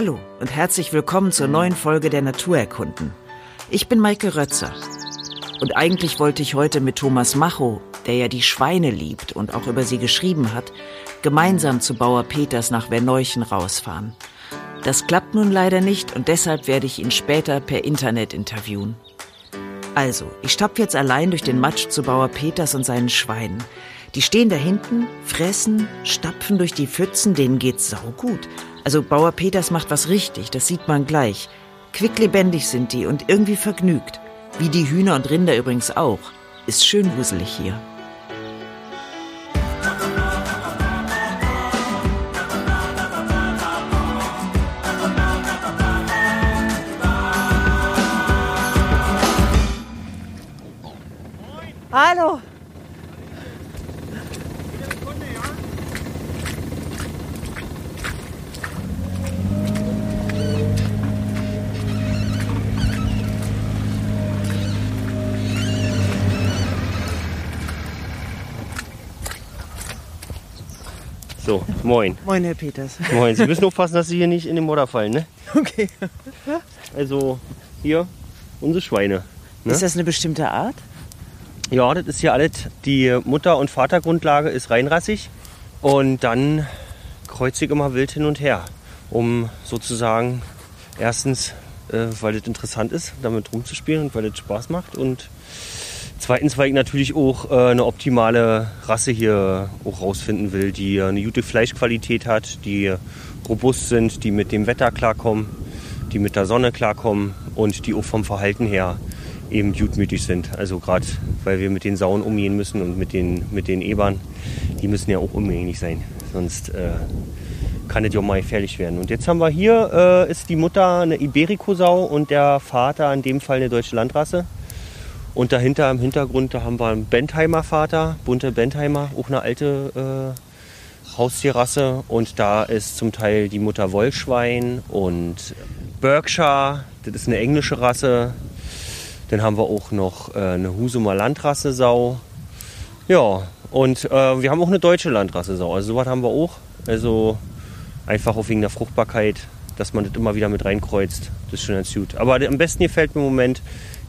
Hallo und herzlich willkommen zur neuen Folge der Naturerkunden. Ich bin Maike Rötzer. Und eigentlich wollte ich heute mit Thomas Macho, der ja die Schweine liebt und auch über sie geschrieben hat, gemeinsam zu Bauer Peters nach Verneuchen rausfahren. Das klappt nun leider nicht und deshalb werde ich ihn später per Internet interviewen. Also, ich stapfe jetzt allein durch den Matsch zu Bauer Peters und seinen Schweinen. Die stehen da hinten, fressen, stapfen durch die Pfützen, denen geht's saugut. Also Bauer Peters macht was richtig, das sieht man gleich. Quicklebendig sind die und irgendwie vergnügt. Wie die Hühner und Rinder übrigens auch. Ist schön wuselig hier. Hallo. So, moin. Moin, Herr Peters. Moin. Sie müssen aufpassen, dass Sie hier nicht in den Modder fallen, ne? Okay. Also, hier, unsere Schweine. Ne? Ist das eine bestimmte Art? Ja, das ist hier alles. Die Mutter- und Vatergrundlage ist reinrassig. Und dann kreuze ich immer wild hin und her, um sozusagen erstens, äh, weil das interessant ist, damit rumzuspielen und weil das Spaß macht. Und zweitens, weil ich natürlich auch äh, eine optimale Rasse hier auch rausfinden will, die eine gute Fleischqualität hat, die robust sind, die mit dem Wetter klarkommen, die mit der Sonne klarkommen und die auch vom Verhalten her eben gutmütig sind. Also gerade, weil wir mit den Sauen umgehen müssen und mit den, mit den Ebern, die müssen ja auch umgänglich sein. Sonst äh, kann es ja auch mal gefährlich werden. Und jetzt haben wir hier, äh, ist die Mutter eine Iberico-Sau und der Vater in dem Fall eine deutsche Landrasse. Und dahinter im Hintergrund, da haben wir einen Bentheimer Vater, bunte Bentheimer, auch eine alte äh, Haustierrasse. Und da ist zum Teil die Mutter Wollschwein und Berkshire, das ist eine englische Rasse. Dann haben wir auch noch äh, eine Husumer Landrasse-Sau. Ja, und äh, wir haben auch eine deutsche Landrasse-Sau. Also sowas haben wir auch. Also einfach auch wegen der Fruchtbarkeit, dass man das immer wieder mit reinkreuzt. Das ist schon ganz gut. Aber am besten gefällt mir im Moment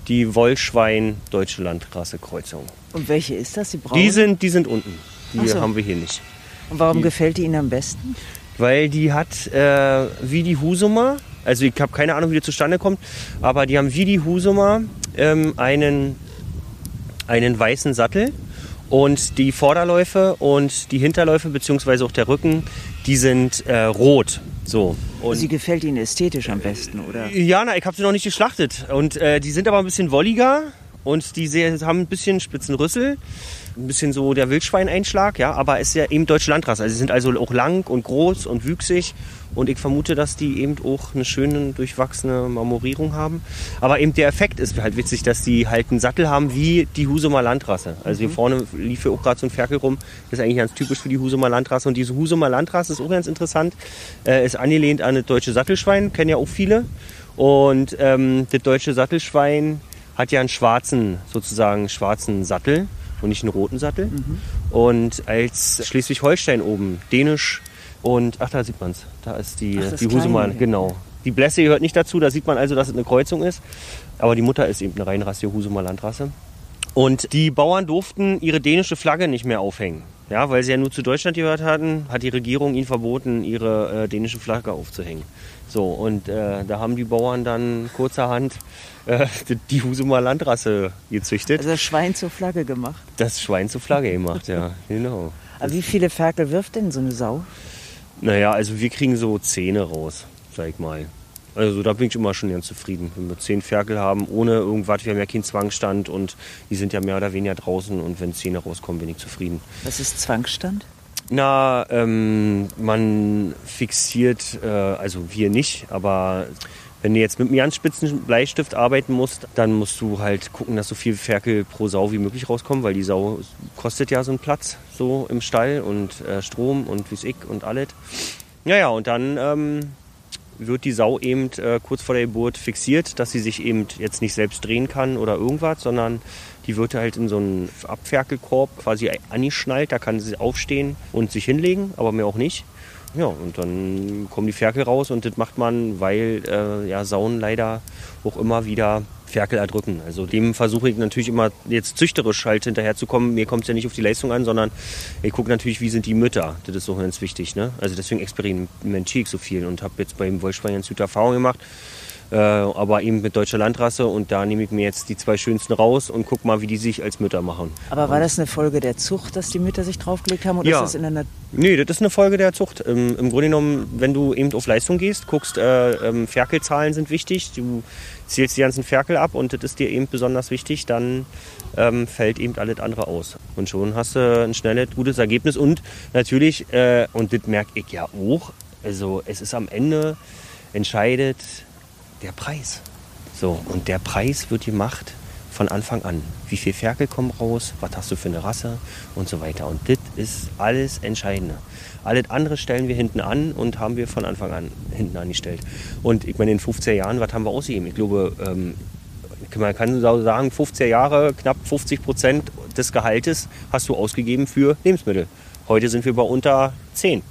die Wollschwein deutsche Landrasse-Kreuzung. Und welche ist das? Die? Die sind, die sind unten. Die so. haben wir hier nicht. Und warum die- gefällt die Ihnen am besten? Weil die hat äh, wie die Husumer, also ich habe keine Ahnung, wie die zustande kommt, aber die haben wie die Husumer ähm, einen, einen weißen Sattel und die Vorderläufe und die Hinterläufe beziehungsweise auch der Rücken, die sind äh, rot. So. Und Sie gefällt Ihnen ästhetisch am besten, oder? ja, na, ich habe sie noch nicht geschlachtet. Und äh, die sind aber ein bisschen wolliger und die haben ein bisschen spitzen Rüssel. Ein bisschen so der Wildschweineinschlag, ja, aber es ist ja eben deutsche Landrasse. Also sie sind also auch lang und groß und wüchsig. Und ich vermute, dass die eben auch eine schöne, durchwachsene Marmorierung haben. Aber eben der Effekt ist halt witzig, dass die halt einen Sattel haben wie die Husumer Landrasse. Also hier vorne lief ja auch gerade so ein Ferkel rum. Das ist eigentlich ganz typisch für die Husumer Landrasse. Und diese Husumer Landrasse ist auch ganz interessant. Äh, ist angelehnt an das deutsche Sattelschwein, kennen ja auch viele. Und ähm, das deutsche Sattelschwein hat ja einen schwarzen, sozusagen schwarzen Sattel und nicht einen roten Sattel. Und als Schleswig-Holstein oben, dänisch und, ach da sieht man es, da ist die, Ach, die Husumer, Kleine. genau. Die Blässe gehört nicht dazu, da sieht man also, dass es eine Kreuzung ist. Aber die Mutter ist eben eine reinrassige Husumer Landrasse. Und die Bauern durften ihre dänische Flagge nicht mehr aufhängen. Ja, weil sie ja nur zu Deutschland gehört hatten, hat die Regierung ihnen verboten, ihre äh, dänische Flagge aufzuhängen. So, und äh, da haben die Bauern dann kurzerhand äh, die- Husumer Landrasse gezüchtet. Also das Schwein zur Flagge gemacht. Das Schwein zur Flagge gemacht, ja, genau. Aber wie viele Ferkel wirft denn so eine Sau? Naja, also wir kriegen so Zähne raus, sag ich mal. Also da bin ich immer schon ganz zufrieden, wenn wir zehn Ferkel haben, ohne irgendwas. Wir haben ja keinen Zwangstand und die sind ja mehr oder weniger draußen und wenn Zähne rauskommen, bin ich zufrieden. Was ist Zwangsstand? Na, ähm, man fixiert, äh, also wir nicht, aber wenn du jetzt mit einem ganz spitzen Bleistift arbeiten musst, dann musst du halt gucken, dass so viel Ferkel pro Sau wie möglich rauskommen, weil die Sau kostet ja so einen Platz so im Stall und äh, Strom und wie's ich und alles. Ja, ja, und dann ähm, wird die Sau eben äh, kurz vor der Geburt fixiert, dass sie sich eben jetzt nicht selbst drehen kann oder irgendwas, sondern die wird halt in so einen Abferkelkorb quasi angeschnallt. Da kann sie aufstehen und sich hinlegen, aber mehr auch nicht. Ja, und dann kommen die Ferkel raus und das macht man, weil äh, ja, Sauen leider auch immer wieder Ferkel erdrücken. Also dem versuche ich natürlich immer jetzt züchterisch halt hinterherzukommen. Mir kommt es ja nicht auf die Leistung an, sondern ich gucke natürlich, wie sind die Mütter. Das ist so ganz wichtig. Ne? Also deswegen experimentiere ich so viel und habe jetzt beim Wollschwein ganz gute Erfahrungen gemacht aber eben mit deutscher Landrasse und da nehme ich mir jetzt die zwei schönsten raus und guck mal, wie die sich als Mütter machen. Aber war das eine Folge der Zucht, dass die Mütter sich draufgelegt haben oder ja. ist das in der Natur? Nee, das ist eine Folge der Zucht. Ähm, Im Grunde genommen, wenn du eben auf Leistung gehst, guckst, äh, ähm, Ferkelzahlen sind wichtig, du zählst die ganzen Ferkel ab und das ist dir eben besonders wichtig, dann ähm, fällt eben alles andere aus. Und schon hast du ein schnelles, gutes Ergebnis und natürlich, äh, und das merke ich ja auch, also es ist am Ende entscheidet der Preis. So, und der Preis wird gemacht von Anfang an. Wie viel Ferkel kommen raus, was hast du für eine Rasse und so weiter. Und das ist alles Entscheidende. Alles andere stellen wir hinten an und haben wir von Anfang an hinten angestellt. Und ich meine, in 15 Jahren, was haben wir ausgegeben? Ich glaube, ähm, man kann sagen, 15 Jahre, knapp 50 Prozent des Gehaltes hast du ausgegeben für Lebensmittel. Heute sind wir bei unter 10.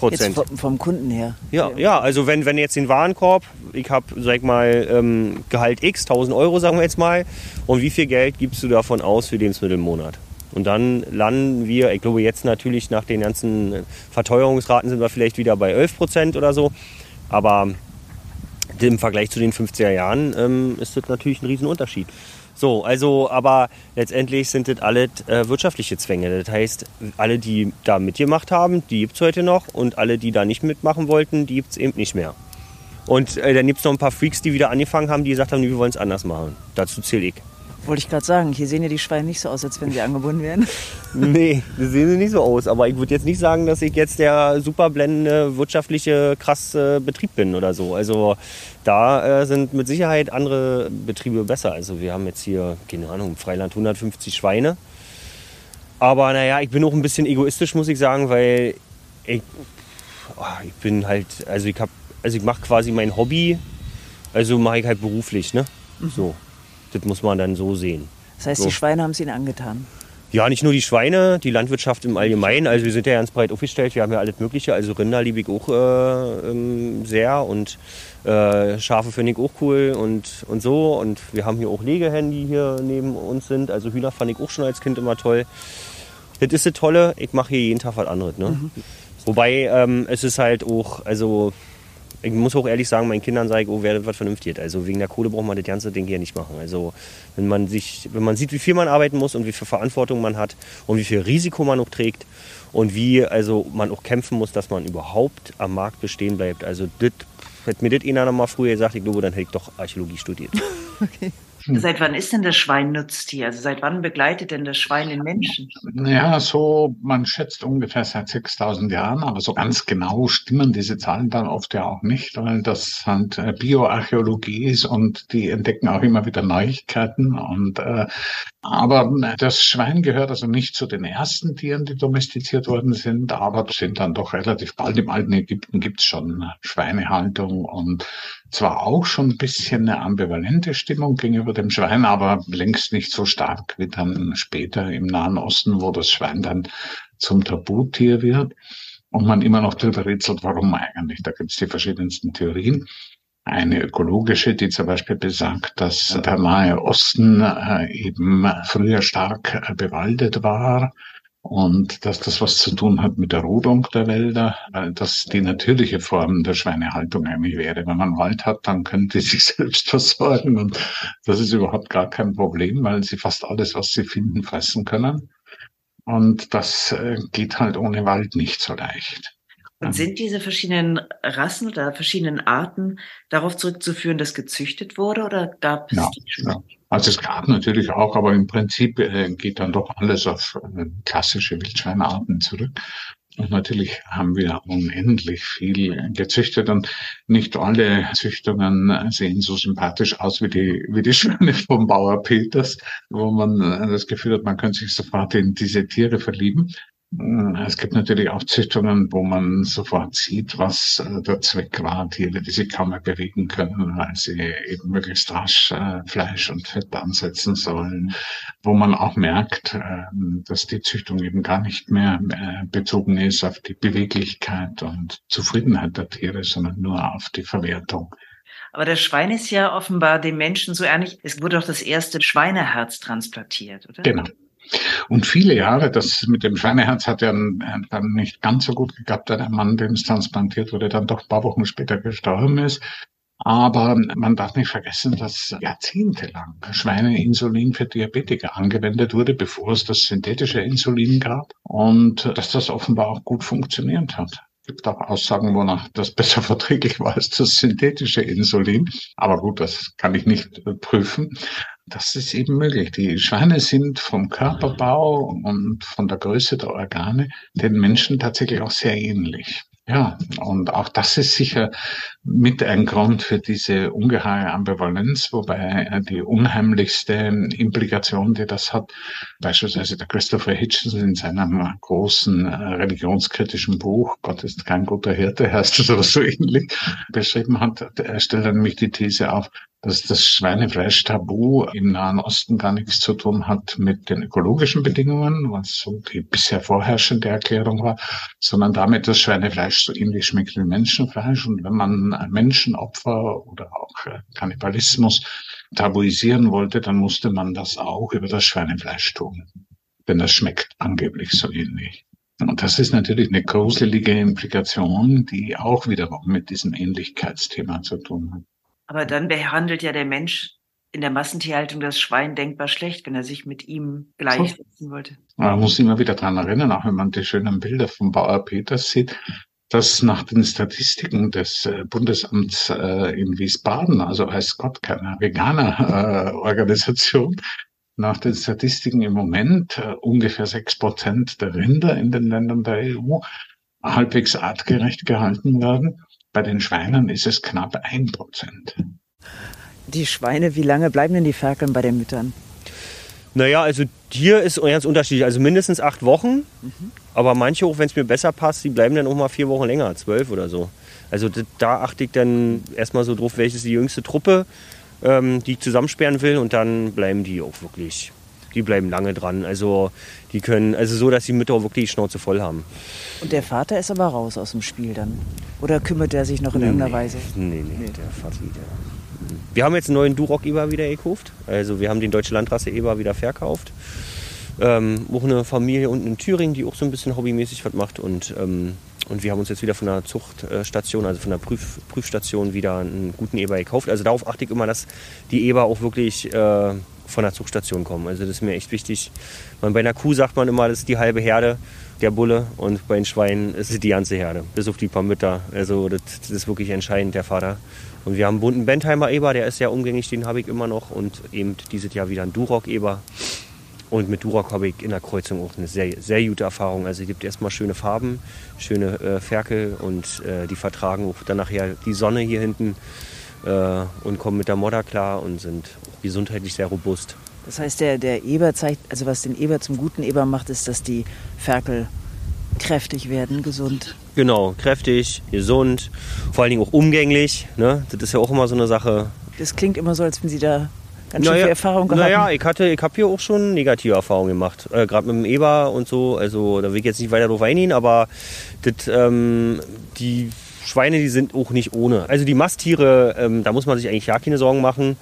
Prozent. Jetzt vom, Kunden her. Ja, ja, also wenn, wenn jetzt den Warenkorb, ich habe, sag mal, ähm, Gehalt X, 1000 Euro, sagen wir jetzt mal, und wie viel Geld gibst du davon aus für Lebensmittel im Monat? Und dann landen wir, ich glaube jetzt natürlich nach den ganzen Verteuerungsraten sind wir vielleicht wieder bei 11 Prozent oder so, aber im Vergleich zu den 50er Jahren ähm, ist das natürlich ein Riesenunterschied. So, also, aber letztendlich sind das alle äh, wirtschaftliche Zwänge. Das heißt, alle, die da mitgemacht haben, die gibt es heute noch und alle, die da nicht mitmachen wollten, die gibt es eben nicht mehr. Und äh, dann gibt es noch ein paar Freaks, die wieder angefangen haben, die gesagt haben, wir wollen es anders machen. Dazu zähle ich. Wollte ich gerade sagen, hier sehen ja die Schweine nicht so aus, als wenn sie angebunden wären. nee, die sehen sie nicht so aus. Aber ich würde jetzt nicht sagen, dass ich jetzt der super blendende, wirtschaftliche, krasse Betrieb bin oder so. Also da äh, sind mit Sicherheit andere Betriebe besser. Also wir haben jetzt hier, keine Ahnung, im Freiland 150 Schweine. Aber naja, ich bin auch ein bisschen egoistisch, muss ich sagen, weil ich, oh, ich bin halt, also ich habe, also ich mache quasi mein Hobby, also mache ich halt beruflich, ne? Mhm. So. Das muss man dann so sehen. Das heißt, so. die Schweine haben es Ihnen angetan? Ja, nicht nur die Schweine, die Landwirtschaft im Allgemeinen. Also wir sind ja ganz breit aufgestellt, wir haben ja alles Mögliche. Also Rinder liebe ich auch äh, ähm, sehr und äh, Schafe finde ich auch cool und, und so. Und wir haben hier auch Legehennen, die hier neben uns sind. Also Hühner fand ich auch schon als Kind immer toll. Das ist das Tolle, ich mache hier jeden Tag was anderes. Ne? Mhm. Wobei ähm, es ist halt auch, also ich muss auch ehrlich sagen, meinen Kindern sage ich, oh, werdet was vernünftig. Also wegen der Kohle braucht man das ganze Ding hier nicht machen. Also wenn man sich, wenn man sieht, wie viel man arbeiten muss und wie viel Verantwortung man hat und wie viel Risiko man auch trägt und wie also man auch kämpfen muss, dass man überhaupt am Markt bestehen bleibt. Also das hätte mir das einer noch mal früher gesagt, ich glaube, dann hätte ich doch Archäologie studiert. okay. Hm. Seit wann ist denn das Schwein Nutztier? Also seit wann begleitet denn das Schwein den Menschen? Ja, so, man schätzt ungefähr seit 6000 Jahren, aber so ganz genau stimmen diese Zahlen dann oft ja auch nicht, weil das halt äh, Bioarchäologie ist und die entdecken auch immer wieder Neuigkeiten und äh, aber das Schwein gehört also nicht zu den ersten Tieren, die domestiziert worden sind, aber sind dann doch relativ bald im alten Ägypten gibt's schon Schweinehaltung und zwar auch schon ein bisschen eine ambivalente Stimmung gegenüber dem Schwein, aber längst nicht so stark wie dann später im Nahen Osten, wo das Schwein dann zum Tabutier wird und man immer noch darüber rätselt, warum eigentlich. Da gibt's die verschiedensten Theorien eine ökologische, die zum Beispiel besagt, dass der Nahe Osten äh, eben früher stark äh, bewaldet war und dass das was zu tun hat mit der Rodung der Wälder, weil das die natürliche Form der Schweinehaltung eigentlich wäre. Wenn man Wald hat, dann können die sich selbst versorgen und das ist überhaupt gar kein Problem, weil sie fast alles, was sie finden, fressen können. Und das äh, geht halt ohne Wald nicht so leicht. Und sind diese verschiedenen Rassen oder verschiedenen Arten darauf zurückzuführen, dass gezüchtet wurde oder gab es ja, die schon? Ja. Also es gab natürlich auch, aber im Prinzip äh, geht dann doch alles auf äh, klassische Wildschweinarten zurück. Und natürlich haben wir unendlich viel gezüchtet und nicht alle Züchtungen sehen so sympathisch aus wie die, wie die Schweine vom Bauer Peters, wo man das Gefühl hat, man könnte sich sofort in diese Tiere verlieben. Es gibt natürlich auch Züchtungen, wo man sofort sieht, was äh, der Zweck war. Tiere, die sich kaum mehr bewegen können, weil sie eben möglichst rasch äh, Fleisch und Fett ansetzen sollen. Wo man auch merkt, ähm, dass die Züchtung eben gar nicht mehr äh, bezogen ist auf die Beweglichkeit und Zufriedenheit der Tiere, sondern nur auf die Verwertung. Aber das Schwein ist ja offenbar dem Menschen so ähnlich. Es wurde doch das erste Schweineherz transplantiert, oder? Genau. Und viele Jahre, das mit dem Schweineherz hat ja dann nicht ganz so gut geklappt, da der Mann, dem es transplantiert wurde, dann doch ein paar Wochen später gestorben ist. Aber man darf nicht vergessen, dass jahrzehntelang Schweineinsulin für Diabetiker angewendet wurde, bevor es das synthetische Insulin gab und dass das offenbar auch gut funktioniert hat. Es gibt auch Aussagen, wonach das besser verträglich war als das synthetische Insulin. Aber gut, das kann ich nicht prüfen. Das ist eben möglich. Die Schweine sind vom Körperbau und von der Größe der Organe den Menschen tatsächlich auch sehr ähnlich. Ja, und auch das ist sicher mit ein Grund für diese ungeheure Ambivalenz, wobei die unheimlichste Implikation, die das hat, beispielsweise der Christopher Hitchens in seinem großen äh, religionskritischen Buch, Gott ist kein guter Hirte, heißt es oder so ähnlich, beschrieben hat, er stellt nämlich die These auf, dass das Schweinefleisch-Tabu im Nahen Osten gar nichts zu tun hat mit den ökologischen Bedingungen, was so die bisher vorherrschende Erklärung war, sondern damit, dass Schweinefleisch so ähnlich schmeckt wie Menschenfleisch. Und wenn man Menschenopfer oder auch äh, Kannibalismus tabuisieren wollte, dann musste man das auch über das Schweinefleisch tun. Denn das schmeckt angeblich so ähnlich. Und das ist natürlich eine gruselige Implikation, die auch wiederum mit diesem Ähnlichkeitsthema zu tun hat. Aber dann behandelt ja der Mensch in der Massentierhaltung das Schwein denkbar schlecht, wenn er sich mit ihm gleichsetzen wollte. Man muss immer wieder dran erinnern, auch wenn man die schönen Bilder vom Bauer Peters sieht, dass nach den Statistiken des äh, Bundesamts äh, in Wiesbaden, also heißt Gott keine Veganer-Organisation, nach den Statistiken im Moment äh, ungefähr sechs Prozent der Rinder in den Ländern der EU halbwegs artgerecht gehalten werden bei den Schweinen ist es knapp ein Prozent. Die Schweine, wie lange bleiben denn die Ferkeln bei den Müttern? Naja, also hier ist ganz unterschiedlich. Also mindestens acht Wochen. Mhm. Aber manche auch, wenn es mir besser passt, die bleiben dann auch mal vier Wochen länger, zwölf oder so. Also da achte ich dann erstmal so drauf, welches die jüngste Truppe, ähm, die ich zusammensperren will. Und dann bleiben die auch wirklich die bleiben lange dran. Also die können, also so, dass die Mütter auch wirklich die Schnauze voll haben. Und der Vater ist aber raus aus dem Spiel dann? Oder kümmert er sich noch in nee, irgendeiner Weise? Nee, nee, nee. der Vater, der. Wir haben jetzt einen neuen Durock-Eber wieder gekauft. Also wir haben den Deutsche Landrasse Eber wieder verkauft. Ähm, auch eine Familie unten in Thüringen, die auch so ein bisschen hobbymäßig was macht. Und, ähm, und wir haben uns jetzt wieder von der Zuchtstation, also von der Prüf, Prüfstation wieder einen guten Eber gekauft. Also darauf achte ich immer, dass die Eber auch wirklich äh, von der Zugstation kommen. Also das ist mir echt wichtig. Bei einer Kuh sagt man immer, das ist die halbe Herde, der Bulle. Und bei den Schweinen ist es die ganze Herde, bis auf die paar Mütter. Also das, das ist wirklich entscheidend, der Vater. Und wir haben einen bunten Bentheimer Eber, der ist sehr umgänglich, den habe ich immer noch. Und eben dieses Jahr wieder einen Durock Eber. Und mit Durock habe ich in der Kreuzung auch eine sehr, sehr gute Erfahrung. Also es gibt erstmal schöne Farben, schöne äh, Ferkel und äh, die vertragen auch dann nachher die Sonne hier hinten äh, und kommen mit der Modder klar und sind gesundheitlich sehr robust. Das heißt, der, der Eber zeigt, also was den Eber zum guten Eber macht, ist, dass die Ferkel kräftig werden, gesund. Genau, kräftig, gesund, vor allen Dingen auch umgänglich. Ne? Das ist ja auch immer so eine Sache. Das klingt immer so, als wenn Sie da ganz schön naja, viel Erfahrung gehabt Naja, ich, hatte, ich habe hier auch schon negative Erfahrungen gemacht. Äh, Gerade mit dem Eber und so. Also da will ich jetzt nicht weiter drauf eingehen, aber das, ähm, die Schweine, die sind auch nicht ohne. Also die Masttiere, ähm, da muss man sich eigentlich ja keine Sorgen machen.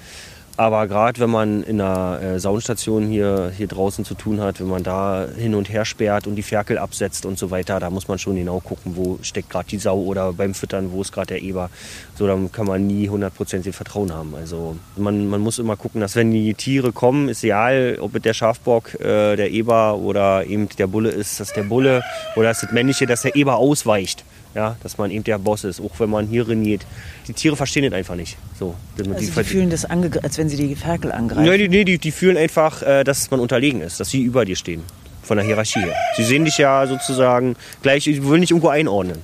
Aber gerade wenn man in einer äh, Saunstation hier, hier draußen zu tun hat, wenn man da hin und her sperrt und die Ferkel absetzt und so weiter, da muss man schon genau gucken, wo steckt gerade die Sau oder beim Füttern, wo ist gerade der Eber. So, dann kann man nie hundertprozentig Vertrauen haben. Also man, man muss immer gucken, dass wenn die Tiere kommen, ist egal, ob es der Schafbock, äh, der Eber oder eben der Bulle ist, dass der Bulle oder das Männliche, dass der Eber ausweicht ja, dass man eben der Boss ist, auch wenn man hier reniert. Die Tiere verstehen das einfach nicht. So, also die, die fühlen das, als wenn sie die Ferkel angreifen? Nein, nee, die, die fühlen einfach, äh, dass man unterlegen ist, dass sie über dir stehen, von der Hierarchie her. Sie sehen dich ja sozusagen gleich, die wollen nicht irgendwo einordnen.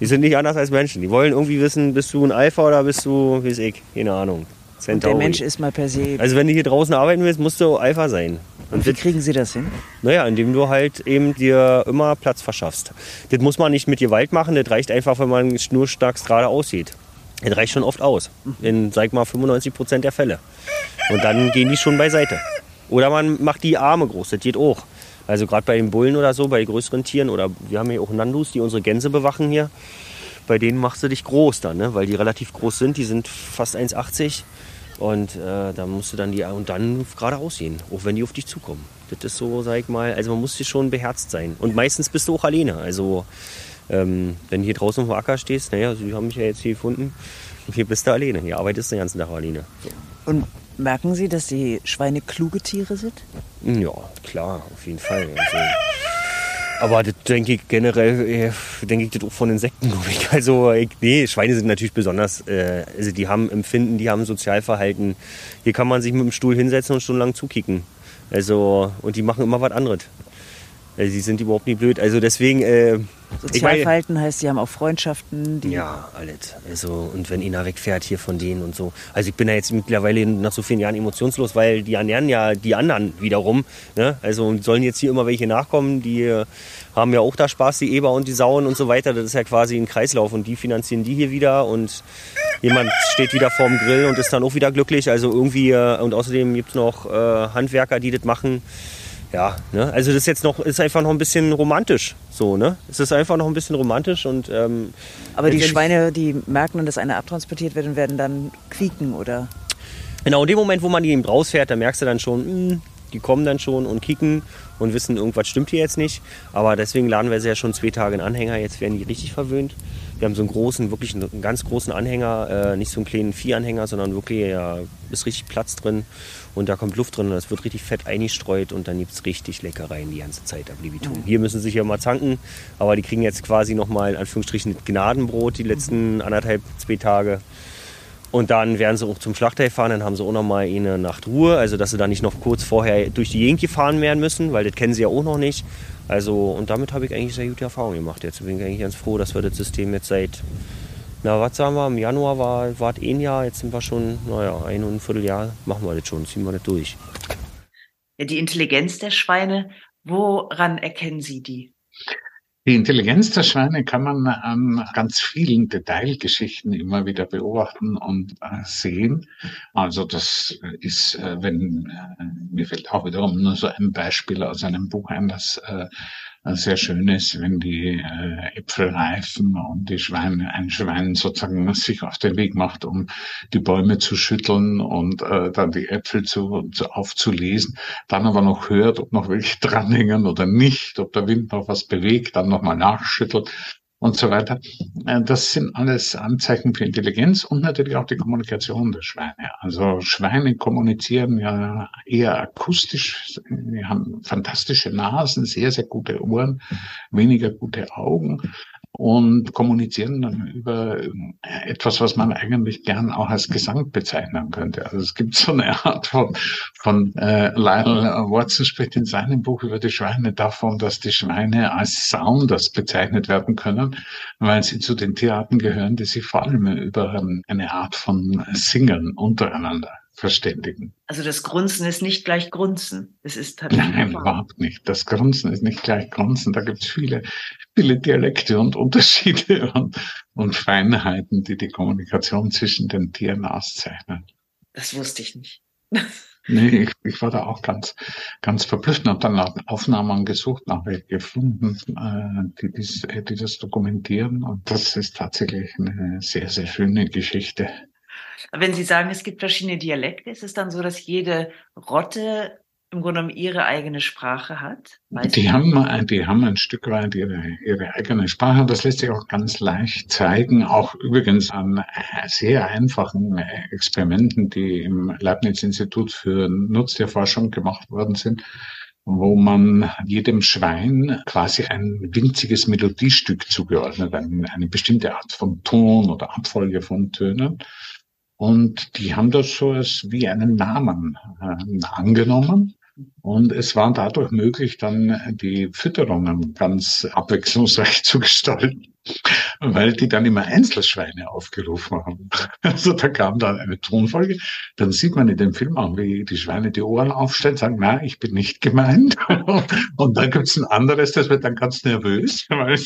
Die sind nicht anders als Menschen. Die wollen irgendwie wissen, bist du ein Alpha oder bist du, wie ist ich, keine Ahnung. Centauri. Und der Mensch ist mal per se. Also wenn du hier draußen arbeiten willst, musst du Alpha sein. Und wie kriegen Sie das hin? Naja, indem du halt eben dir immer Platz verschaffst. Das muss man nicht mit Gewalt machen, das reicht einfach, wenn man schnurstracks gerade aussieht. Das reicht schon oft aus. In, sag mal, 95 Prozent der Fälle. Und dann gehen die schon beiseite. Oder man macht die Arme groß, das geht auch. Also gerade bei den Bullen oder so, bei größeren Tieren oder wir haben hier auch Nandus, die unsere Gänse bewachen hier. Bei denen machst du dich groß dann, ne? weil die relativ groß sind. Die sind fast 1,80 und äh, da musst du dann die und dann gerade aussehen, auch wenn die auf dich zukommen. Das ist so, sag ich mal, also man muss hier schon beherzt sein. Und meistens bist du auch alleine. Also ähm, wenn du hier draußen auf dem Acker stehst, naja, sie haben mich ja jetzt hier gefunden, hier bist du alleine. Hier arbeitest du den ganzen Tag alleine. So. Und merken Sie, dass die Schweine kluge Tiere sind? Ja, klar, auf jeden Fall. Also, aber das denke ich generell, äh, denke ich das auch von Insekten, glaube ich. Also, ich, nee, Schweine sind natürlich besonders, äh, also die haben Empfinden, die haben Sozialverhalten. Hier kann man sich mit dem Stuhl hinsetzen und stundenlang zukicken. Also, und die machen immer was anderes. Also, die sind überhaupt nicht blöd. Also deswegen, äh, Sozialverhalten meine, heißt, sie haben auch Freundschaften. ja, alles. Also, und wenn einer wegfährt hier von denen und so. Also ich bin ja jetzt mittlerweile nach so vielen Jahren emotionslos, weil die ernähren ja die anderen wiederum. Ne? Also sollen jetzt hier immer welche nachkommen, die äh, haben ja auch da Spaß, die Eber und die Sauen und so weiter. Das ist ja quasi ein Kreislauf und die finanzieren die hier wieder und jemand steht wieder vorm Grill und ist dann auch wieder glücklich. Also irgendwie, äh, und außerdem gibt es noch äh, Handwerker, die das machen ja, ne? also das ist jetzt noch, ist einfach noch ein bisschen romantisch, so, ne? Es ist einfach noch ein bisschen romantisch und. Ähm, Aber die Schweine, die merken, dass einer abtransportiert wird und werden dann quieken, oder? Genau, in dem Moment, wo man die eben rausfährt, da merkst du dann schon, mh, hm, die kommen dann schon und kicken und wissen, irgendwas stimmt hier jetzt nicht. Aber deswegen laden wir sie ja schon zwei Tage in Anhänger. Jetzt werden die richtig verwöhnt. Wir haben so einen großen, wirklich einen ganz großen Anhänger, äh, nicht so einen kleinen Viehanhänger, sondern wirklich, ja, ist richtig Platz drin und da kommt Luft drin und das wird richtig fett eingestreut und dann gibt es richtig Leckereien die ganze Zeit ab Libitum. Mhm. Hier müssen sie sich ja mal zanken, aber die kriegen jetzt quasi nochmal in Anführungsstrichen Gnadenbrot die letzten anderthalb, zwei Tage. Und dann werden sie auch zum Schlachtteil fahren, dann haben sie auch noch mal eine Nacht Ruhe, also dass sie dann nicht noch kurz vorher durch die Gegend gefahren werden müssen, weil das kennen sie ja auch noch nicht. Also, und damit habe ich eigentlich sehr gute Erfahrungen gemacht. Jetzt bin ich eigentlich ganz froh, dass wir das System jetzt seit, na, was sagen wir, im Januar war, war es ein Jahr, jetzt sind wir schon, naja, ein und ein Vierteljahr, machen wir das schon, ziehen wir das durch. Ja, die Intelligenz der Schweine, woran erkennen Sie die? Die Intelligenz der Schweine kann man an ganz vielen Detailgeschichten immer wieder beobachten und äh, sehen. Also das ist, äh, wenn, äh, mir fällt auch wiederum nur so ein Beispiel aus einem Buch ein, das sehr schön ist, wenn die äh, Äpfel reifen und die Schweine, ein Schwein sozusagen sich auf den Weg macht, um die Bäume zu schütteln und äh, dann die Äpfel zu, zu aufzulesen, dann aber noch hört, ob noch welche dranhängen oder nicht, ob der Wind noch was bewegt, dann nochmal nachschüttelt und so weiter. Äh, das sind alles Anzeichen für Intelligenz und natürlich auch die Kommunikation der Schweine. Also Schweine kommunizieren ja eher akustisch. Die haben fantastische Nasen, sehr, sehr gute Ohren, weniger gute Augen und kommunizieren dann über etwas, was man eigentlich gern auch als Gesang bezeichnen könnte. Also es gibt so eine Art von, von äh, Lionel Watson spricht in seinem Buch über die Schweine davon, dass die Schweine als Sounders bezeichnet werden können, weil sie zu den Tierarten gehören, die sich vor allem über eine Art von Singen untereinander verständigen. Also das Grunzen ist nicht gleich Grunzen. Es ist tatsächlich. Nein, überhaupt nicht. Das Grunzen ist nicht gleich Grunzen. Da gibt es viele, viele Dialekte und Unterschiede und, und Feinheiten, die die Kommunikation zwischen den Tieren auszeichnen. Das wusste ich nicht. Nee, ich, ich war da auch ganz, ganz verblüfft und habe dann nach Aufnahmen gesucht, nach welche gefunden, äh, die, dies, die das dokumentieren. Und das ist tatsächlich eine sehr, sehr schöne Geschichte. Wenn Sie sagen, es gibt verschiedene Dialekte, ist es dann so, dass jede Rotte im Grunde genommen ihre eigene Sprache hat? die haben, die haben ein Stück weit ihre, ihre eigene Sprache. Das lässt sich auch ganz leicht zeigen. Auch übrigens an sehr einfachen Experimenten, die im Leibniz-Institut für Nutztierforschung gemacht worden sind wo man jedem Schwein quasi ein winziges Melodiestück zugeordnet, eine, eine bestimmte Art von Ton oder Abfolge von Tönen. Und die haben das so als wie einen Namen äh, angenommen Und es war dadurch möglich, dann die Fütterungen ganz abwechslungsreich zu gestalten, weil die dann immer Einzelschweine aufgerufen haben. Also da kam dann eine Tonfolge. Dann sieht man in dem Film auch, wie die Schweine die Ohren aufstellen, sagen, na, ich bin nicht gemeint. Und dann gibt's ein anderes, das wird dann ganz nervös, weil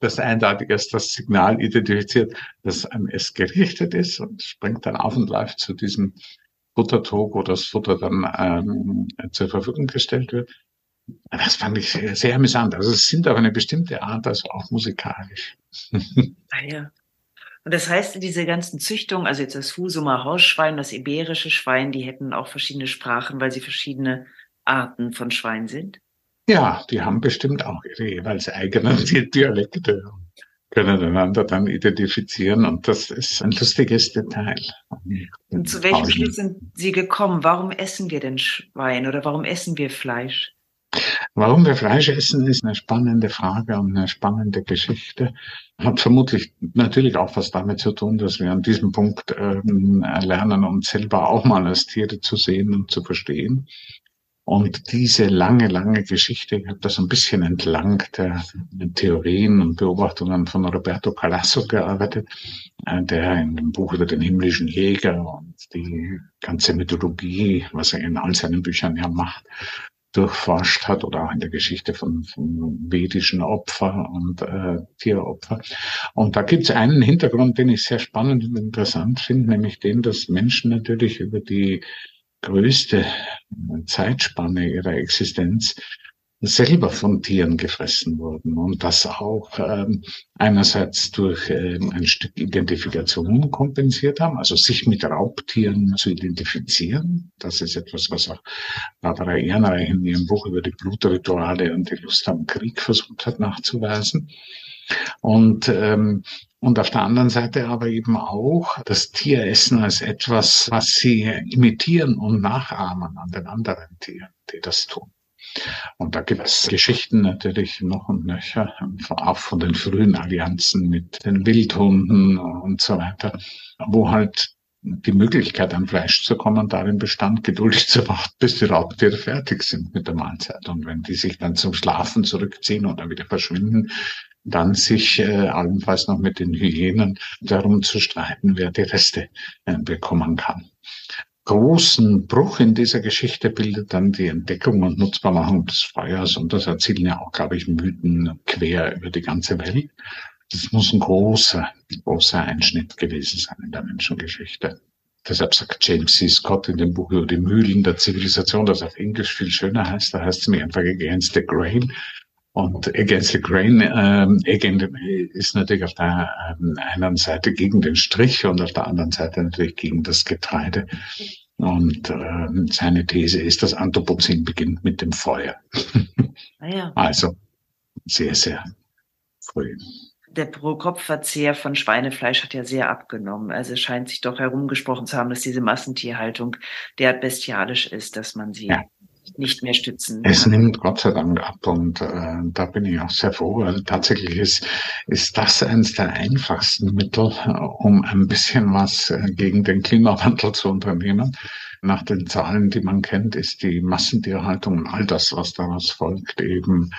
das eindeutig ist das Signal identifiziert, dass an es gerichtet ist und springt dann auf und läuft zu diesem Futtertrog, wo das Futter dann ähm, zur Verfügung gestellt wird. Das fand ich sehr, sehr amüsant. Also es sind auf eine bestimmte Art, also auch musikalisch. ah ja. Und das heißt, diese ganzen Züchtungen, also jetzt das Husumer Hausschwein, das iberische Schwein, die hätten auch verschiedene Sprachen, weil sie verschiedene Arten von Schwein sind? Ja, die haben bestimmt auch ihre jeweils eigenen Dialekte können einander dann identifizieren und das ist ein lustiges Detail. Und zu welchem Schluss sind Sie gekommen? Warum essen wir denn Schwein oder warum essen wir Fleisch? Warum wir Fleisch essen, ist eine spannende Frage und eine spannende Geschichte. Hat vermutlich natürlich auch was damit zu tun, dass wir an diesem Punkt ähm, lernen, uns selber auch mal als Tiere zu sehen und zu verstehen. Und diese lange, lange Geschichte, ich habe das ein bisschen entlang der Theorien und Beobachtungen von Roberto Calasso gearbeitet, äh, der in dem Buch über den himmlischen Jäger und die ganze Mythologie, was er in all seinen Büchern ja macht, durchforscht hat oder auch in der Geschichte von, von vedischen Opfer und äh, Tieropfer. Und da gibt es einen Hintergrund, den ich sehr spannend und interessant finde, nämlich den, dass Menschen natürlich über die größte Zeitspanne ihrer Existenz selber von Tieren gefressen wurden und das auch ähm, einerseits durch ähm, ein Stück Identifikation kompensiert haben, also sich mit Raubtieren zu identifizieren. Das ist etwas, was auch Barbara Ehrenreich in ihrem Buch über die Blutrituale und die Lust am Krieg versucht hat nachzuweisen. Und ähm, und auf der anderen Seite aber eben auch das Tieressen als etwas, was sie imitieren und nachahmen an den anderen Tieren, die das tun. Und da gibt es Geschichten natürlich noch und nöcher, auch von den frühen Allianzen mit den Wildhunden und so weiter, wo halt die Möglichkeit, an Fleisch zu kommen, darin bestand, geduldig zu warten, bis die Raubtiere fertig sind mit der Mahlzeit. Und wenn die sich dann zum Schlafen zurückziehen oder wieder verschwinden, dann sich äh, allenfalls noch mit den Hyänen darum zu streiten, wer die Reste äh, bekommen kann. Großen Bruch in dieser Geschichte bildet dann die Entdeckung und Nutzbarmachung des Feuers und das erzählen ja auch, glaube ich, Mythen quer über die ganze Welt. Das muss ein großer, großer Einschnitt gewesen sein in der Menschengeschichte. Deshalb sagt James C. Scott in dem Buch über die Mühlen der Zivilisation, das auf Englisch viel schöner heißt, da heißt es mir einfach Against the Grain. Und Against the Grain ähm, ist natürlich auf der ähm, einen Seite gegen den Strich und auf der anderen Seite natürlich gegen das Getreide. Und äh, seine These ist, dass Anthropozän beginnt mit dem Feuer. Ah ja. Also sehr, sehr früh. Der Pro-Kopf-Verzehr von Schweinefleisch hat ja sehr abgenommen. Also es scheint sich doch herumgesprochen zu haben, dass diese Massentierhaltung derart bestialisch ist, dass man sie ja nicht mehr stützen. Es nimmt Gott sei Dank ab und äh, da bin ich auch sehr froh, weil tatsächlich ist, ist das eines der einfachsten Mittel, um ein bisschen was äh, gegen den Klimawandel zu unternehmen. Nach den Zahlen, die man kennt, ist die Massentierhaltung und all das, was daraus folgt, eben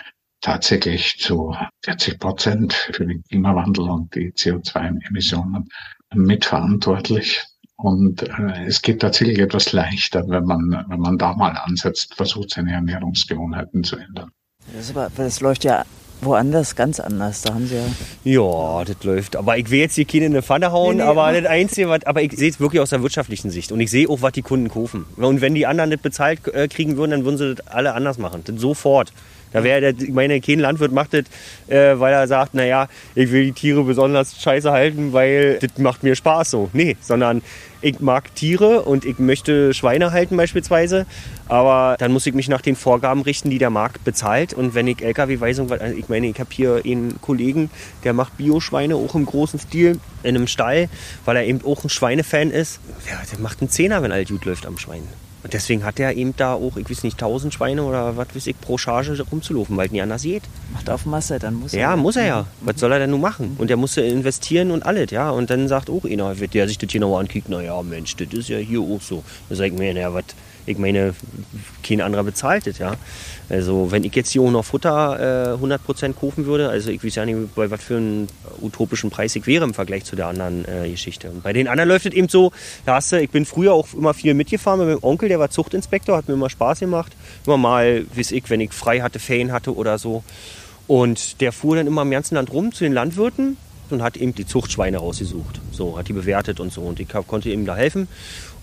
tatsächlich zu 40 Prozent für den Klimawandel und die CO2-Emissionen mitverantwortlich. Und äh, es geht tatsächlich etwas leichter, wenn man, wenn man da mal ansetzt, versucht, seine Ernährungsgewohnheiten zu ändern. Das, aber, das läuft ja woanders ganz anders. Da haben sie ja. Ja, das läuft. Aber ich will jetzt die Kinder in eine Pfanne hauen, nee, nee, aber das Einzige, was, aber ich sehe es wirklich aus der wirtschaftlichen Sicht. Und ich sehe auch, was die Kunden kaufen. Und wenn die anderen das bezahlt äh, kriegen würden, dann würden sie das alle anders machen. Das sofort. Da wäre der, ich meine, kein Landwirt macht das, äh, weil er sagt, naja, ich will die Tiere besonders scheiße halten, weil das macht mir Spaß so. Nee, sondern ich mag Tiere und ich möchte Schweine halten beispielsweise, aber dann muss ich mich nach den Vorgaben richten, die der Markt bezahlt. Und wenn ich LKW-Weisung, also ich meine, ich habe hier einen Kollegen, der macht Bioschweine auch im großen Stil in einem Stall, weil er eben auch ein Schweinefan ist. Ja, der macht einen Zehner, wenn alles gut läuft am Schwein. Und deswegen hat er eben da auch, ich weiß nicht, 1000 Schweine oder was weiß ich, pro Charge rumzulaufen, weil es nie anders geht. Macht auf Masse, dann muss er. Ja, muss er ja. Mhm. Was soll er denn nun machen? Und er musste investieren und alles, ja. Und dann sagt auch einer, der sich das hier noch anguckt, naja, Mensch, das ist ja hier auch so. Da sagt mir, naja, was Ich meine, kein anderer bezahlt es, ja. Also wenn ich jetzt hier auch noch Futter äh, 100% kaufen würde, also ich weiß ja nicht, bei was für einen utopischen Preis ich wäre im Vergleich zu der anderen äh, Geschichte. Und bei den anderen läuft es eben so, da hast du, ich bin früher auch immer viel mitgefahren mit meinem Onkel, der war Zuchtinspektor, hat mir immer Spaß gemacht. Immer mal, wie ich, wenn ich frei hatte, Ferien hatte oder so. Und der fuhr dann immer im ganzen Land rum zu den Landwirten und hat eben die Zuchtschweine rausgesucht. So, hat die bewertet und so. Und ich konnte ihm da helfen.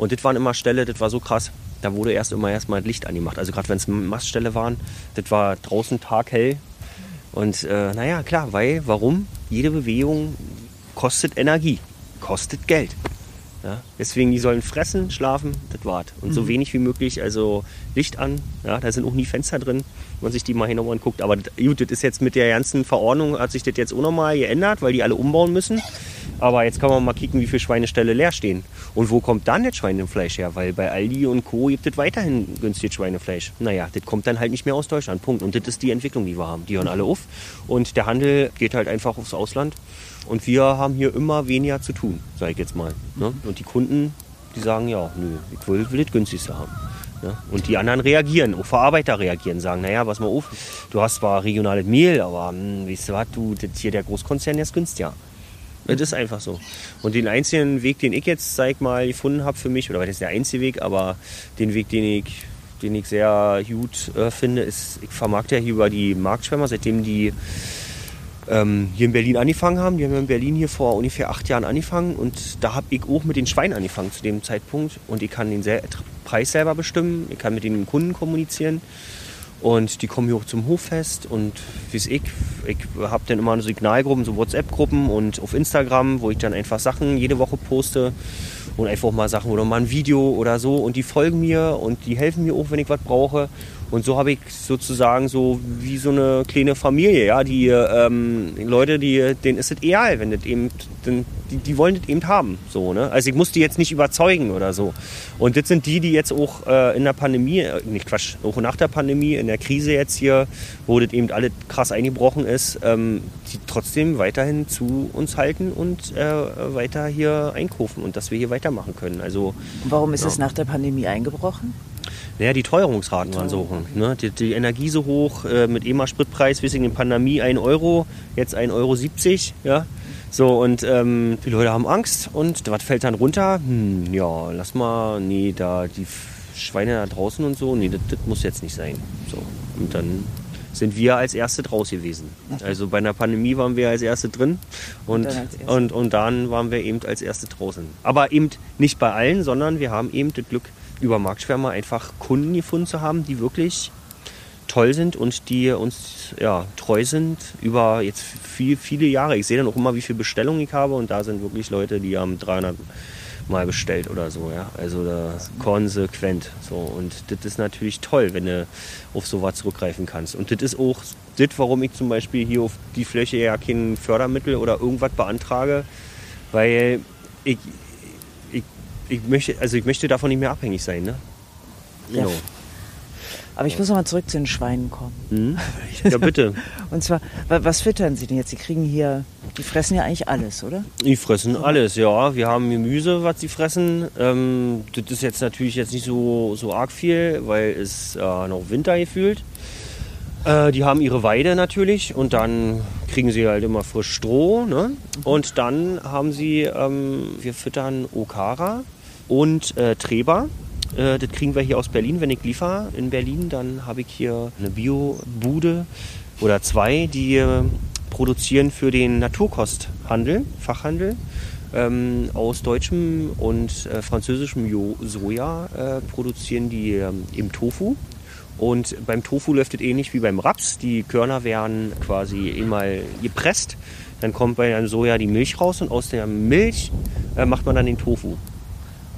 Und das waren immer Ställe, das war so krass. Da wurde erst immer erstmal Licht angemacht. Also gerade wenn es Mastställe waren, das war draußen taghell. Und äh, naja, klar, weil, warum? Jede Bewegung kostet Energie, kostet Geld. Ja, deswegen, die sollen fressen, schlafen, das war's. Und so mhm. wenig wie möglich, also Licht an, ja, da sind auch nie Fenster drin, wenn man sich die mal hier anguckt. Aber gut, das ist jetzt mit der ganzen Verordnung, hat sich das jetzt auch nochmal geändert, weil die alle umbauen müssen. Aber jetzt kann man mal kicken, wie viele Schweineställe leer stehen. Und wo kommt dann das Schweinefleisch her? Weil bei Aldi und Co. gibt es weiterhin günstiges Schweinefleisch. Naja, das kommt dann halt nicht mehr aus Deutschland. Punkt. Und das ist die Entwicklung, die wir haben. Die hören alle auf. Und der Handel geht halt einfach aufs Ausland. Und wir haben hier immer weniger zu tun, sage ich jetzt mal. Ne? Und die Kunden, die sagen, ja, nö, ich will, will das günstigste haben. Ne? Und die anderen reagieren, auch Verarbeiter reagieren, sagen, naja, pass mal auf, du hast zwar regionales Mehl, aber hm, weißt du was, du, das hier der Großkonzern, der ist günstiger. Das ist einfach so. Und den einzigen Weg, den ich jetzt, sag mal, gefunden habe für mich, oder das ist der einzige Weg, aber den Weg, den ich, den ich sehr gut äh, finde, ist, ich vermarkte ja hier über die Marktschwärmer, seitdem die ähm, hier in Berlin angefangen haben. Die haben in Berlin hier vor ungefähr acht Jahren angefangen und da habe ich auch mit den Schweinen angefangen zu dem Zeitpunkt. Und ich kann den Preis selber bestimmen, ich kann mit den Kunden kommunizieren. Und die kommen hier auch zum Hoffest. Und wie es ich, ich habe dann immer Signalgruppen, so WhatsApp-Gruppen und auf Instagram, wo ich dann einfach Sachen jede Woche poste und einfach mal Sachen oder mal ein Video oder so. Und die folgen mir und die helfen mir auch, wenn ich was brauche und so habe ich sozusagen so wie so eine kleine Familie, ja, die ähm, Leute, die, denen ist es egal, wenn das eben, die, die wollen das eben haben, so, ne? Also ich muss die jetzt nicht überzeugen oder so. Und das sind die, die jetzt auch äh, in der Pandemie, äh, nicht Quatsch, auch nach der Pandemie, in der Krise jetzt hier, wo das eben alle krass eingebrochen ist, ähm, die trotzdem weiterhin zu uns halten und äh, weiter hier einkaufen und dass wir hier weitermachen können. Also, Warum ist ja. es nach der Pandemie eingebrochen? Naja, die Teuerungsraten waren so hoch. Ne? Die, die, Energie so hoch, äh, mit EMA-Spritpreis, wissing in Pandemie 1 Euro, jetzt 1,70 Euro. Ja? So, und ähm, die Leute haben Angst und was fällt dann runter? Hm, ja, lass mal, nee, da die Schweine da draußen und so, nee, das, das muss jetzt nicht sein. So, und dann sind wir als Erste draus gewesen. Also bei einer Pandemie waren wir als Erste drin und, und, und, und, dann waren wir eben als Erste draußen. Aber eben nicht bei allen, sondern wir haben eben das Glück, über Marktschwärmer einfach Kunden gefunden zu haben, die wirklich toll sind und die uns ja, treu sind über jetzt viel, viele Jahre. Ich sehe dann auch immer, wie viele Bestellungen ich habe und da sind wirklich Leute, die haben 300 Mal bestellt oder so. Ja? Also da konsequent. So. Und das ist natürlich toll, wenn du auf sowas zurückgreifen kannst. Und das ist auch das, warum ich zum Beispiel hier auf die Fläche ja kein Fördermittel oder irgendwas beantrage, weil ich, ich möchte, also ich möchte davon nicht mehr abhängig sein. Ne? Ja. No. Aber ich muss noch mal zurück zu den Schweinen kommen. Hm? Ja, bitte. Und zwar, was füttern Sie denn jetzt? Sie kriegen hier, die fressen ja eigentlich alles, oder? Die fressen alles, ja. Wir haben Gemüse, was sie fressen. Ähm, das ist jetzt natürlich jetzt nicht so, so arg viel, weil es äh, noch Winter gefühlt. Äh, die haben ihre Weide natürlich und dann kriegen sie halt immer frisch Stroh. Ne? Und dann haben sie, ähm, wir füttern Okara und äh, Treber. Äh, das kriegen wir hier aus Berlin, wenn ich liefere in Berlin. Dann habe ich hier eine Bio-Bude oder zwei, die äh, produzieren für den Naturkosthandel, Fachhandel. Ähm, aus deutschem und äh, französischem jo Soja äh, produzieren die ähm, im Tofu. Und beim Tofu läuft es ähnlich wie beim Raps. Die Körner werden quasi einmal gepresst. Dann kommt bei einem Soja die Milch raus und aus der Milch äh, macht man dann den Tofu.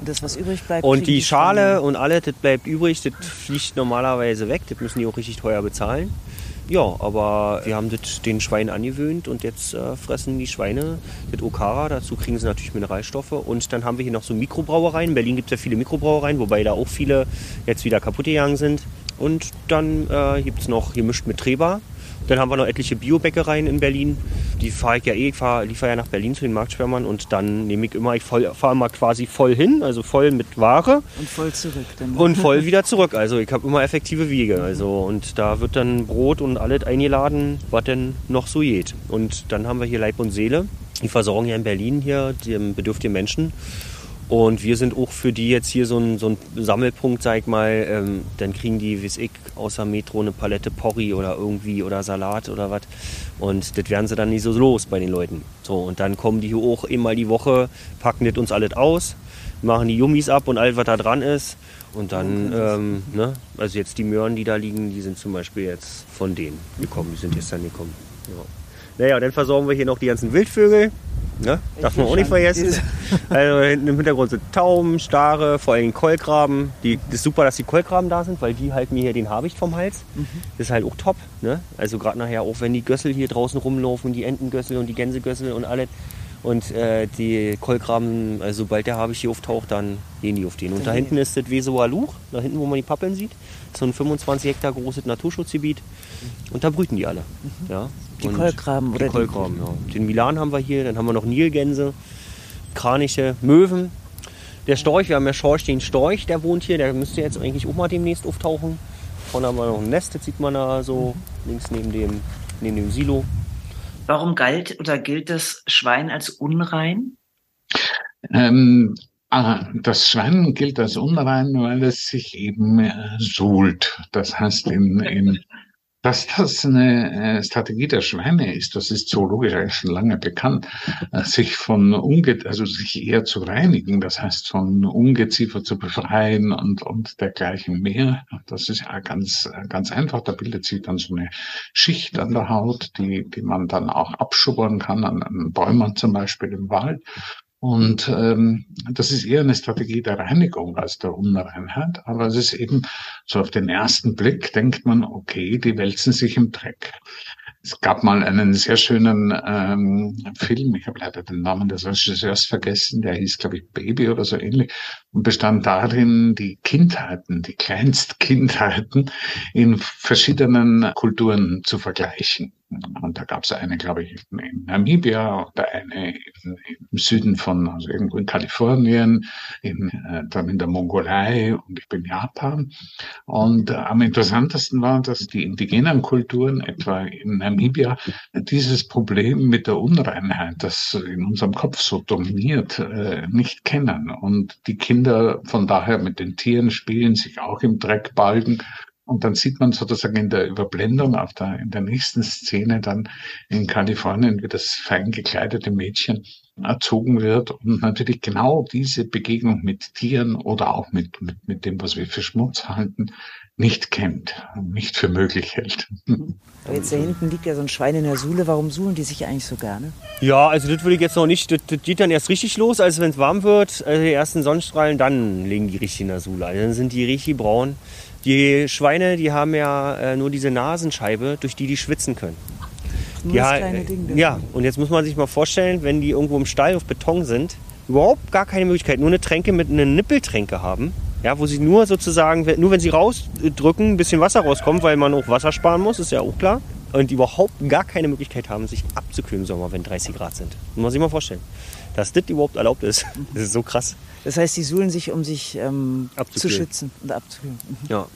Und das, was übrig bleibt. Und die Schale und alles, das bleibt übrig, das fliegt normalerweise weg. Das müssen die auch richtig teuer bezahlen. Ja, aber wir haben das den Schweinen angewöhnt und jetzt äh, fressen die Schweine das Okara. Dazu kriegen sie natürlich Mineralstoffe. Und dann haben wir hier noch so Mikrobrauereien. In Berlin gibt es ja viele Mikrobrauereien, wobei da auch viele jetzt wieder kaputt gegangen sind. Und dann äh, gibt es noch gemischt mit Treber. Dann haben wir noch etliche Biobäckereien in Berlin. Die fahre ich ja eh, ich fahr, liefere ja nach Berlin zu den Marktschwärmern und dann nehme ich immer, ich fahre mal quasi voll hin, also voll mit Ware. Und voll zurück dann. Und voll wieder zurück. Also ich habe immer effektive Wege. Also und da wird dann Brot und alles eingeladen, was denn noch so geht. Und dann haben wir hier Leib und Seele. Die versorgen ja in Berlin hier die bedürftige Menschen. Und wir sind auch für die jetzt hier so ein, so ein Sammelpunkt, sag ich mal. Ähm, dann kriegen die, wie ich, außer Metro eine Palette Porri oder irgendwie oder Salat oder was. Und das werden sie dann nicht so los bei den Leuten. So, und dann kommen die hier auch einmal die Woche, packen das uns alles aus, machen die Jummis ab und alles, was da dran ist. Und dann, ähm, ne, also jetzt die Möhren, die da liegen, die sind zum Beispiel jetzt von denen gekommen. Die sind jetzt dann gekommen. Ja. Naja, dann versorgen wir hier noch die ganzen Wildvögel. Ne? Darf man auch nicht vergessen. Also hinten im Hintergrund sind Tauben, Stare, vor allem Kolkraben. Die, das ist super, dass die Kolkraben da sind, weil die halten mir hier den Habicht vom Hals. Mhm. Das ist halt auch top. Ne? Also gerade nachher, auch wenn die Gössel hier draußen rumlaufen, die Entengössel und die Gänsegössel und alles. Und äh, die Kolkraben, also sobald der Habicht hier auftaucht, dann gehen die auf den. Und da hinten ist das Wesoer Luch, da hinten, wo man die Pappeln sieht. So ein 25 Hektar großes Naturschutzgebiet. Und da brüten die alle. Mhm. Ja? Die und Kolkraben, oder? Die Kolkraben, ja. Den Milan haben wir hier, dann haben wir noch Nilgänse, Kraniche, Möwen. Der Storch, wir haben ja Schorsch den Storch, der wohnt hier, der müsste jetzt eigentlich auch mal demnächst auftauchen. Vorne haben wir noch ein Nest, das sieht man da so links neben dem, neben dem Silo. Warum galt oder gilt das Schwein als unrein? Ähm, ah, das Schwein gilt als unrein, weil es sich eben äh, suhlt. Das heißt, in, in dass das eine äh, Strategie der Schweine ist, das ist zoologisch eigentlich schon lange bekannt, äh, sich von Unge also sich eher zu reinigen, das heißt von Ungeziefer zu befreien und, und dergleichen mehr. Das ist ja ganz, ganz einfach. Da bildet sich dann so eine Schicht an der Haut, die, die man dann auch abschubbern kann, an, an Bäumen zum Beispiel im Wald. Und ähm, das ist eher eine Strategie der Reinigung als der Unreinheit. Aber es ist eben so auf den ersten Blick denkt man, okay, die wälzen sich im Dreck. Es gab mal einen sehr schönen ähm, Film, ich habe leider den Namen des Regisseurs vergessen, der hieß, glaube ich, Baby oder so ähnlich, und bestand darin, die Kindheiten, die Kleinstkindheiten in verschiedenen Kulturen zu vergleichen. Und da gab es eine, glaube ich, in Namibia oder eine in, im Süden von, also irgendwo in Kalifornien, in, äh, dann in der Mongolei und ich bin Japan. Und äh, am interessantesten war, dass die indigenen Kulturen, etwa in Namibia, dieses Problem mit der Unreinheit, das in unserem Kopf so dominiert, äh, nicht kennen. Und die Kinder von daher mit den Tieren spielen, sich auch im Dreck balgen und dann sieht man sozusagen in der Überblendung auf der, in der nächsten Szene dann in Kalifornien, wie das fein gekleidete Mädchen erzogen wird und natürlich genau diese Begegnung mit Tieren oder auch mit, mit, mit dem, was wir für Schmutz halten, nicht kennt und nicht für möglich hält. Aber jetzt da hinten liegt ja so ein Schwein in der Suhle. Warum suhlen die sich eigentlich so gerne? Ja, also das würde ich jetzt noch nicht. Das, das geht dann erst richtig los, also wenn es warm wird, also die ersten Sonnenstrahlen, dann legen die richtig in der Suhle. Also dann sind die richtig braun. Die Schweine, die haben ja äh, nur diese Nasenscheibe, durch die die schwitzen können. Nur das kleine Ding. Ja, und jetzt muss man sich mal vorstellen, wenn die irgendwo im Stall auf Beton sind, überhaupt gar keine Möglichkeit, nur eine Tränke mit einer Nippeltränke haben, ja, wo sie nur sozusagen, nur wenn sie rausdrücken, ein bisschen Wasser rauskommt, weil man auch Wasser sparen muss, ist ja auch klar. Und die überhaupt gar keine Möglichkeit haben, sich abzukühlen im Sommer, wenn 30 Grad sind. Muss man sich mal vorstellen. Dass das überhaupt erlaubt ist. Das ist so krass. Das heißt, die suhlen sich, um sich ähm, zu schützen und abzukühlen. Mhm. Ja.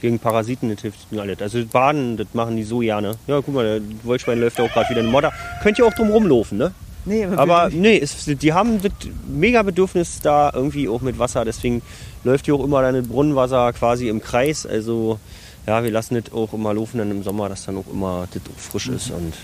Gegen Parasiten, das hilft alles. Also Baden, das machen die so gerne. Ja, guck mal, der Wollschwein läuft ja auch gerade wieder in den Modder. Könnt ihr auch drum rumlaufen, ne? Nee, aber, aber nee, es, die haben das mega Bedürfnis da irgendwie auch mit Wasser. Deswegen läuft hier auch immer dann Brunnenwasser quasi im Kreis. Also ja, wir lassen das auch immer laufen dann im Sommer, dass dann auch immer das auch frisch mhm. ist und,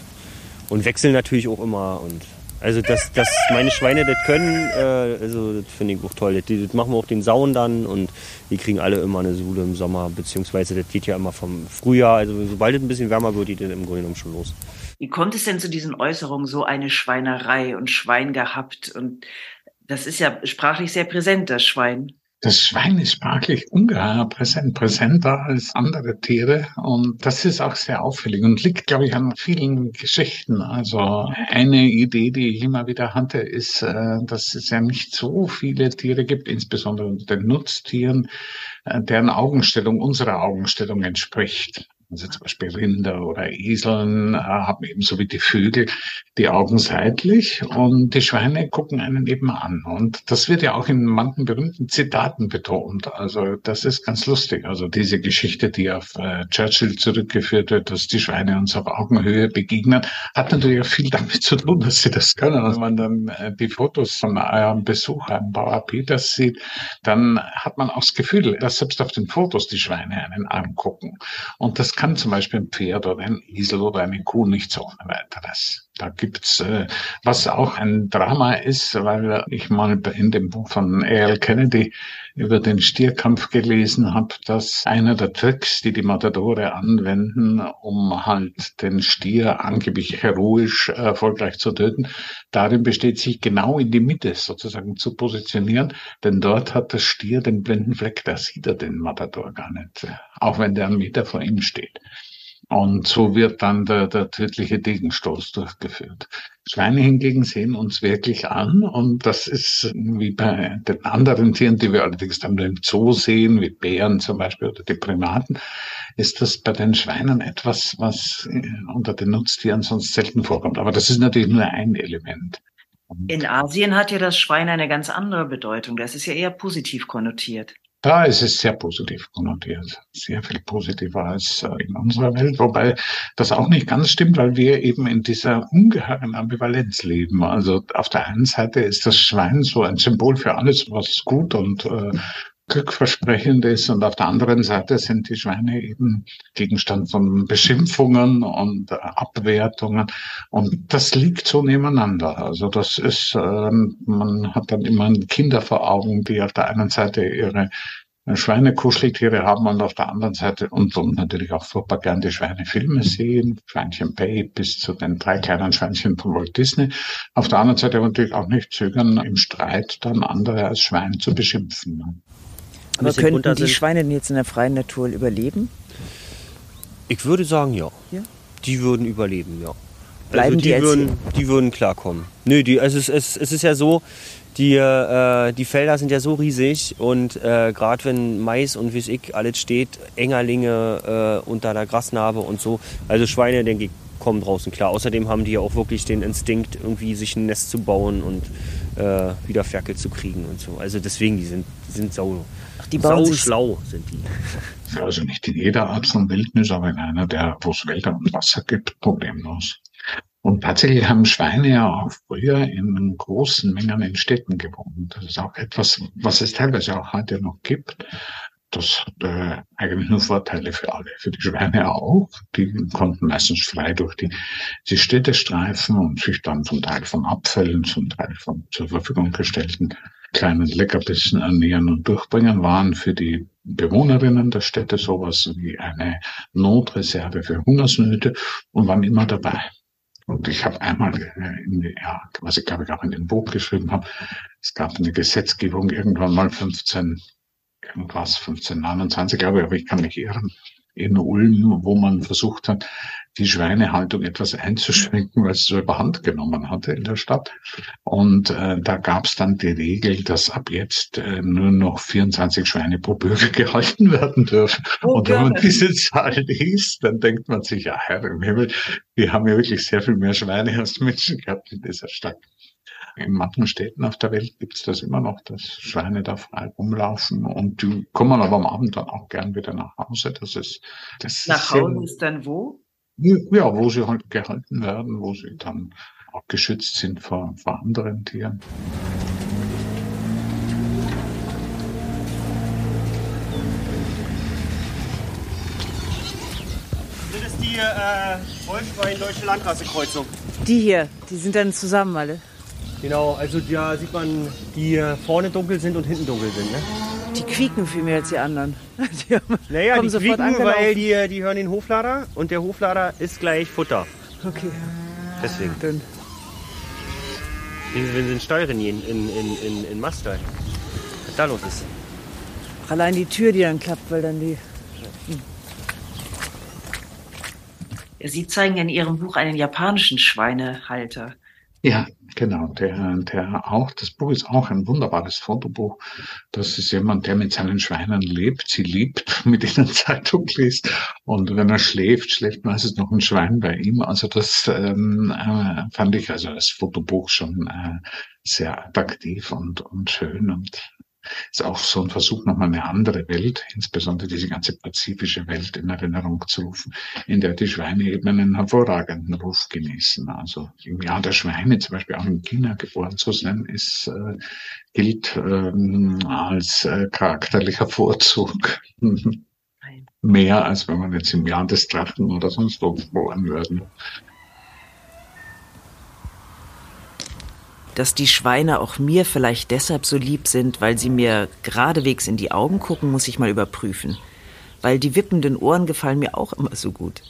und wechseln natürlich auch immer und also dass, dass meine Schweine das können, äh, also das finde ich auch toll. Das, das, machen wir auch den Sauen dann und die kriegen alle immer eine Sule im Sommer, beziehungsweise das geht ja immer vom Frühjahr, also sobald es ein bisschen wärmer wird, geht das im Grunde genommen schon los. Wie kommt es denn zu diesen Äußerungen, so eine Schweinerei und Schwein gehabt? Und das ist ja sprachlich sehr präsent, das Schwein. Das Schwein ist sprachlich ungeheuer präsent, präsenter als andere Tiere. Und das ist auch sehr auffällig und liegt, glaube ich, an vielen Geschichten. Also eine Idee, die ich immer wieder hatte, ist, äh, dass es ja nicht so viele Tiere gibt, insbesondere den Nutztieren, äh, deren Augenstellung unserer Augenstellung entspricht. Also zum Beispiel Rinder oder Eseln äh, haben ebenso wie die Vögel die Augen seitlich und die Schweine gucken einen eben an. Und das wird ja auch in manchen berühmten Zitaten betont. Also das ist ganz lustig. Also diese Geschichte, die auf äh, Churchill zurückgeführt wird, dass die Schweine uns auf Augenhöhe begegnen, hat natürlich auch viel damit zu tun, dass sie das können. Und wenn man dann äh, die Fotos von eurem Besuch am Bauer Peters sieht, dann hat man auch das Gefühl, dass selbst auf den Fotos die Schweine einen angucken. Und das kann zum Beispiel ein Pferd oder ein Esel oder eine Kuh nicht so ohne weiteres. Da gibt's äh, was auch ein Drama ist, weil ich mal in dem Buch von A.L. Kennedy über den Stierkampf gelesen habe, dass einer der Tricks, die die Matadore anwenden, um halt den Stier angeblich heroisch erfolgreich zu töten, darin besteht, sich genau in die Mitte sozusagen zu positionieren, denn dort hat der Stier den blinden Fleck, da sieht er den Matador gar nicht, auch wenn der einen Meter vor ihm steht. Und so wird dann der, der tödliche Degenstoß durchgeführt. Schweine hingegen sehen uns wirklich an und das ist wie bei den anderen Tieren, die wir allerdings dann im Zoo sehen, wie Bären zum Beispiel oder die Primaten, ist das bei den Schweinen etwas, was äh, unter den Nutztieren sonst selten vorkommt. Aber das ist natürlich nur ein Element. In Asien hat ja das Schwein eine ganz andere Bedeutung. Das ist ja eher positiv konnotiert. Da ist es sehr positiv konnotiert, sehr viel positiver als äh, in unserer Welt, wobei das auch nicht ganz stimmt, weil wir eben in dieser ungeheuren Ambivalenz leben. Also auf der einen Seite ist das Schwein so ein Symbol für alles, was gut und äh, glückversprechend ist und auf der anderen Seite sind die Schweine eben Gegenstand von Beschimpfungen und äh, Abwertungen und das liegt so nebeneinander. Also das ist, äh, man hat dann immer Kinder vor Augen, die auf der einen Seite ihre Schweinekuscheltiere haben und auf der anderen Seite und, und natürlich auch furchtbar gern die Schweinefilme sehen, Schweinchen Bay bis zu den drei kleinen Schweinchen von Walt Disney. Auf der anderen Seite natürlich auch nicht zögern, im Streit dann andere als Schwein zu beschimpfen. Aber könnten die Schweine denn jetzt in der freien Natur überleben? Ich würde sagen, ja. ja? Die würden überleben, ja. Bleiben also die, die, würden, die würden klarkommen. Nö, die, also es, es, es ist ja so, die, äh, die Felder sind ja so riesig und äh, gerade wenn Mais und wie es ich alles steht, Engerlinge äh, unter der Grasnarbe und so, also Schweine, denke ich, kommen draußen klar. Außerdem haben die ja auch wirklich den Instinkt, irgendwie sich ein Nest zu bauen und äh, wieder Ferkel zu kriegen und so. Also deswegen, die sind, die sind sau, Ach, die sau schlau sind die. Also nicht in jeder Art von Wildnis, aber in einer, der, wo es Wälder und Wasser gibt, problemlos. Und tatsächlich haben Schweine ja auch früher in großen Mengen in Städten gewohnt. Das ist auch etwas, was es teilweise auch heute noch gibt. Das hat äh, eigentlich nur Vorteile für alle. Für die Schweine auch. Die konnten meistens frei durch die, die Städte streifen und sich dann zum Teil von Abfällen, zum Teil von zur Verfügung gestellten kleinen Leckerbissen ernähren und durchbringen, waren für die Bewohnerinnen der Städte sowas wie eine Notreserve für Hungersnöte und waren immer dabei. Und ich habe einmal, äh, in, ja, was ich glaube ich auch in dem Buch geschrieben habe, es gab eine Gesetzgebung irgendwann mal 15, irgendwas, 1529, glaube ich, aber ich kann mich irren, in Ulm, wo man versucht hat, die Schweinehaltung etwas einzuschränken, weil es so überhand genommen hatte in der Stadt. Und äh, da gab es dann die Regel, dass ab jetzt äh, nur noch 24 Schweine pro Bürger gehalten werden dürfen. Oh, und wenn man diese Zahl liest, dann denkt man sich, ja, Herr im Himmel, wir haben ja wirklich sehr viel mehr Schweine als Menschen gehabt in dieser Stadt. In manchen Städten auf der Welt gibt es das immer noch, dass Schweine da frei rumlaufen und die kommen aber am Abend dann auch gern wieder nach Hause. Das ist, das nach Hause ist dann wo? Ja, wo sie halt gehalten werden, wo sie dann auch geschützt sind vor, vor anderen Tieren. Das ist die äh, Holstein-Deutsche Landratsekreuzung. Die hier, die sind dann zusammen alle. Genau, also da sieht man, die vorne dunkel sind und hinten dunkel sind. Ne? Die quieken viel mehr als die anderen. Die naja, die quieken, weil die, die hören den Hoflader und der Hoflader ist gleich Futter. Okay. Deswegen. Dann. Wir sind Steuern in, in, in, in, in Mastal. Was da los ist. Allein die Tür, die dann klappt, weil dann die. Sie zeigen in Ihrem Buch einen japanischen Schweinehalter. Ja, genau. Der, der auch, das Buch ist auch ein wunderbares Fotobuch. Das ist jemand, der mit seinen Schweinen lebt, sie liebt, mit ihnen Zeitung liest. Und wenn er schläft, schläft meistens noch ein Schwein bei ihm. Also das ähm, äh, fand ich also als Fotobuch schon äh, sehr attraktiv und, und schön und ist auch so ein Versuch, nochmal eine andere Welt, insbesondere diese ganze pazifische Welt in Erinnerung zu rufen, in der die Schweine eben einen hervorragenden Ruf genießen. Also im Jahr der Schweine zum Beispiel auch in China geboren zu sein, ist, äh, gilt ähm, als äh, charakterlicher Vorzug. Mehr als wenn man jetzt im Jahr des Drachen oder sonst wo geboren würde. Dass die Schweine auch mir vielleicht deshalb so lieb sind, weil sie mir geradewegs in die Augen gucken, muss ich mal überprüfen. Weil die wippenden Ohren gefallen mir auch immer so gut.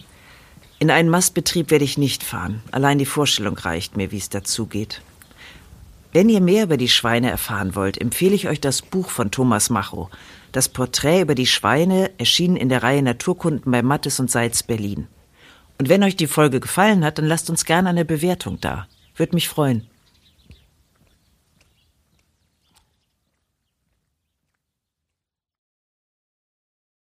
In einen Mastbetrieb werde ich nicht fahren. Allein die Vorstellung reicht mir, wie es dazugeht. Wenn ihr mehr über die Schweine erfahren wollt, empfehle ich euch das Buch von Thomas Macho. Das Porträt über die Schweine erschien in der Reihe Naturkunden bei Mattes und Seitz Berlin. Und wenn euch die Folge gefallen hat, dann lasst uns gerne eine Bewertung da. Würde mich freuen.